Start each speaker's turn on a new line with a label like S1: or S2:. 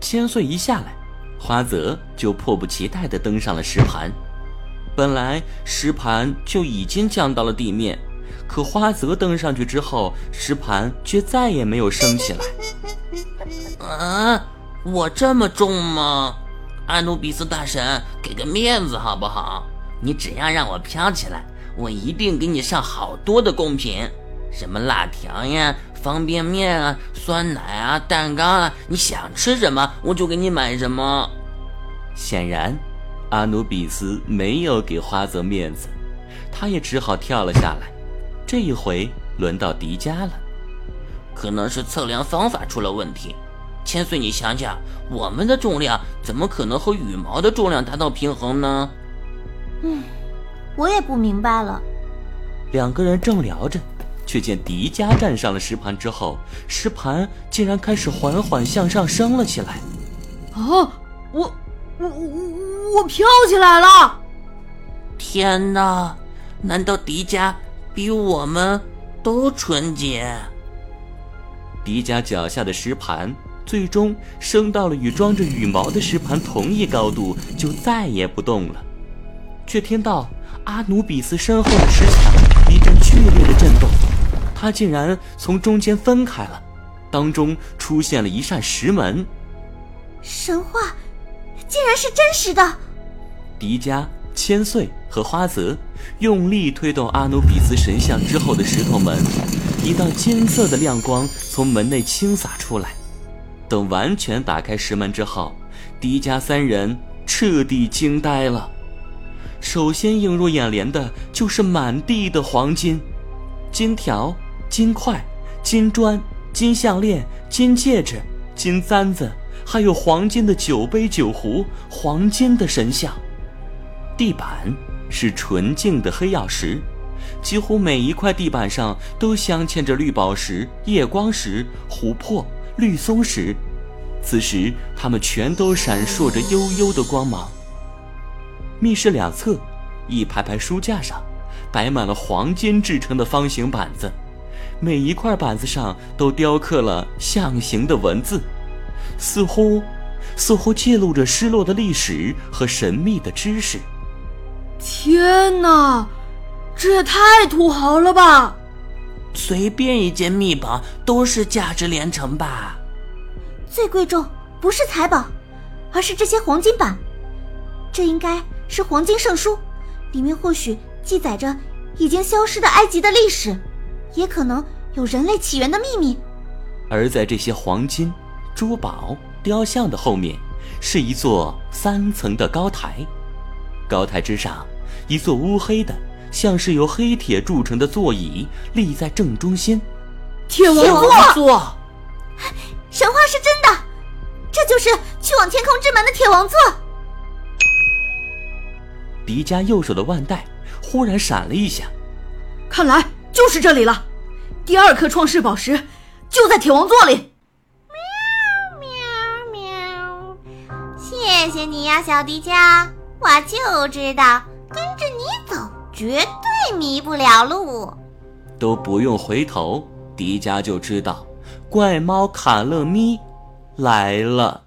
S1: 千岁一下来，花泽就迫不及待地登上了石盘。本来石盘就已经降到了地面，可花泽登上去之后，石盘却再也没有升起来。
S2: 啊，我这么重吗？阿努比斯大神，给个面子好不好？你只要让我飘起来，我一定给你上好多的贡品，什么辣条呀、方便面啊、酸奶啊、蛋糕啊，你想吃什么我就给你买什么。
S1: 显然，阿努比斯没有给花泽面子，他也只好跳了下来。这一回轮到迪迦了，
S2: 可能是测量方法出了问题。千岁，你想想，我们的重量怎么可能和羽毛的重量达到平衡呢？
S3: 嗯，我也不明白了。
S1: 两个人正聊着，却见迪迦站上了石盘之后，石盘竟然开始缓缓向上升了起来。
S4: 啊！我我我我飘起来了！
S2: 天哪！难道迪迦比我们都纯洁？
S1: 迪迦脚下的石盘最终升到了与装着羽毛的石盘同一高度，就再也不动了。却听到阿努比斯身后的石墙它竟然从中间分开了，当中出现了一扇石门。
S3: 神话竟然是真实的！
S1: 迪迦、千岁和花泽用力推动阿努比斯神像之后的石头门，一道金色的亮光从门内倾洒出来。等完全打开石门之后，迪迦三人彻底惊呆了。首先映入眼帘的就是满地的黄金、金条、金块、金砖、金项链、金戒指、金簪子，还有黄金的酒杯酒壶、黄金的神像。地板是纯净的黑曜石，几乎每一块地板上都镶嵌着绿宝石、夜光石、琥珀、绿松石，此时它们全都闪烁着幽幽的光芒。密室两侧，一排排书架上，摆满了黄金制成的方形板子，每一块板子上都雕刻了象形的文字，似乎，似乎记录着失落的历史和神秘的知识。
S4: 天哪，这也太土豪了吧！
S2: 随便一件秘宝都是价值连城吧？
S3: 最贵重不是财宝，而是这些黄金板。这应该是黄金圣书，里面或许记载着已经消失的埃及的历史，也可能有人类起源的秘密。
S1: 而在这些黄金、珠宝、雕像的后面，是一座三层的高台。高台之上，一座乌黑的、像是由黑铁铸成的座椅立在正中心。
S4: 铁王座，
S3: 神话是真的，这就是去往天空之门的铁王座。
S1: 迪迦右手的腕带忽然闪了一下，
S4: 看来就是这里了。第二颗创世宝石就在铁王座里。
S3: 喵喵喵！谢谢你呀，小迪迦。我就知道跟着你走绝对迷不了路，
S1: 都不用回头，迪迦就知道怪猫卡乐咪来了。